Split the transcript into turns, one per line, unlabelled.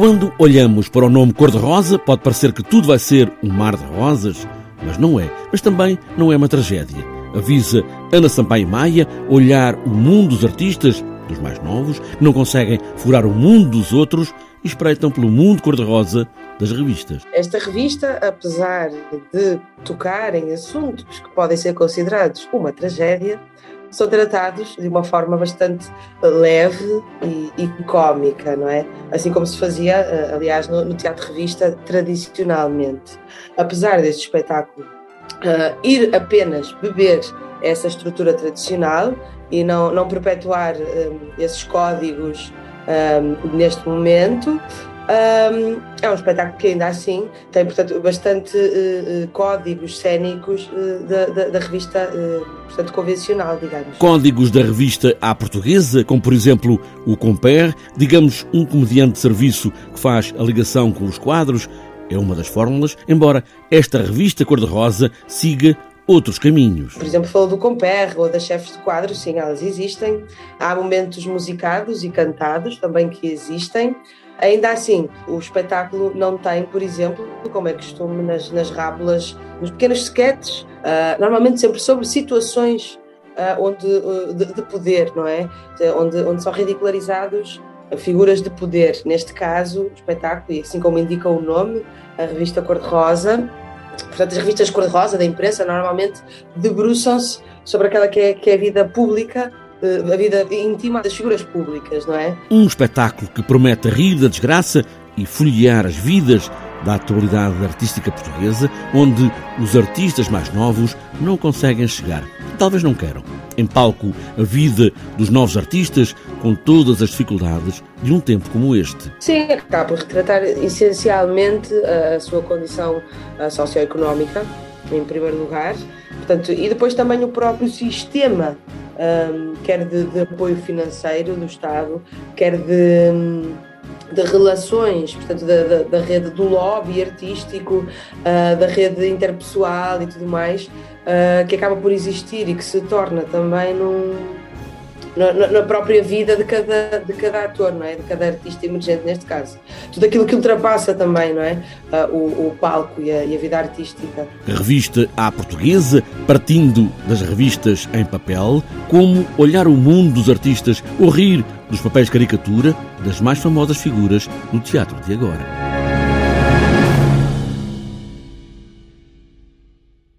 Quando olhamos para o nome cor-de-rosa, pode parecer que tudo vai ser um mar de rosas, mas não é. Mas também não é uma tragédia. Avisa Ana Sampaio Maia olhar o mundo dos artistas, dos mais novos, que não conseguem furar o mundo dos outros e espreitam pelo mundo cor-de-rosa das revistas.
Esta revista, apesar de tocar em assuntos que podem ser considerados uma tragédia, são tratados de uma forma bastante leve e, e cómica, não é? Assim como se fazia, eh, aliás, no, no teatro-revista tradicionalmente. Apesar deste espetáculo uh, ir apenas beber essa estrutura tradicional e não, não perpetuar um, eh, esses códigos um, neste momento, um, é um espetáculo que ainda assim tem, portanto, bastante uh, códigos cênicos uh, da, da, da, revista, uh, portanto, convencional, digamos.
Códigos da revista à portuguesa, como por exemplo o Compare, digamos um comediante de serviço que faz a ligação com os quadros, é uma das fórmulas, embora esta revista cor-de-rosa siga outros caminhos.
Por exemplo, falou do Compere ou das chefes de quadros, sim, elas existem. Há momentos musicados e cantados também que existem. Ainda assim, o espetáculo não tem, por exemplo, como é costume nas, nas rábulas, nos pequenos sketches, uh, normalmente sempre sobre situações uh, onde, uh, de, de, poder, não é? Onde, onde são ridicularizados figuras de poder. Neste caso, o espetáculo, e assim como indica o nome, a revista Cor-de-Rosa, portanto, as revistas cor-de-rosa da imprensa normalmente debruçam-se sobre aquela que é, que é a vida pública a vida íntima das figuras públicas, não é?
Um espetáculo que promete rir da desgraça e folhear as vidas da atualidade artística portuguesa, onde os artistas mais novos não conseguem chegar. Talvez não queiram. Em palco, a vida dos novos artistas, com todas as dificuldades de um tempo como este.
Sim, acaba por retratar essencialmente a sua condição socioeconómica, em primeiro lugar, Portanto, e depois também o próprio sistema um, quer de, de, apoio financeiro do Estado, quer de, de relações, portanto, da, da, da, rede do lobby artístico, uh, da rede interpessoal e tudo mais, uh, que acaba por existir e que se torna também num na, na, própria vida de cada, de cada ator, não é? De cada artista emergente neste caso. Tudo aquilo que ultrapassa também, não é? Uh, o, o, palco e a, e a, vida artística.
Revista à portuguesa, partindo das revistas em papel, como olhar o mundo dos artistas ou rir dos papéis caricatura das mais famosas figuras do teatro de agora.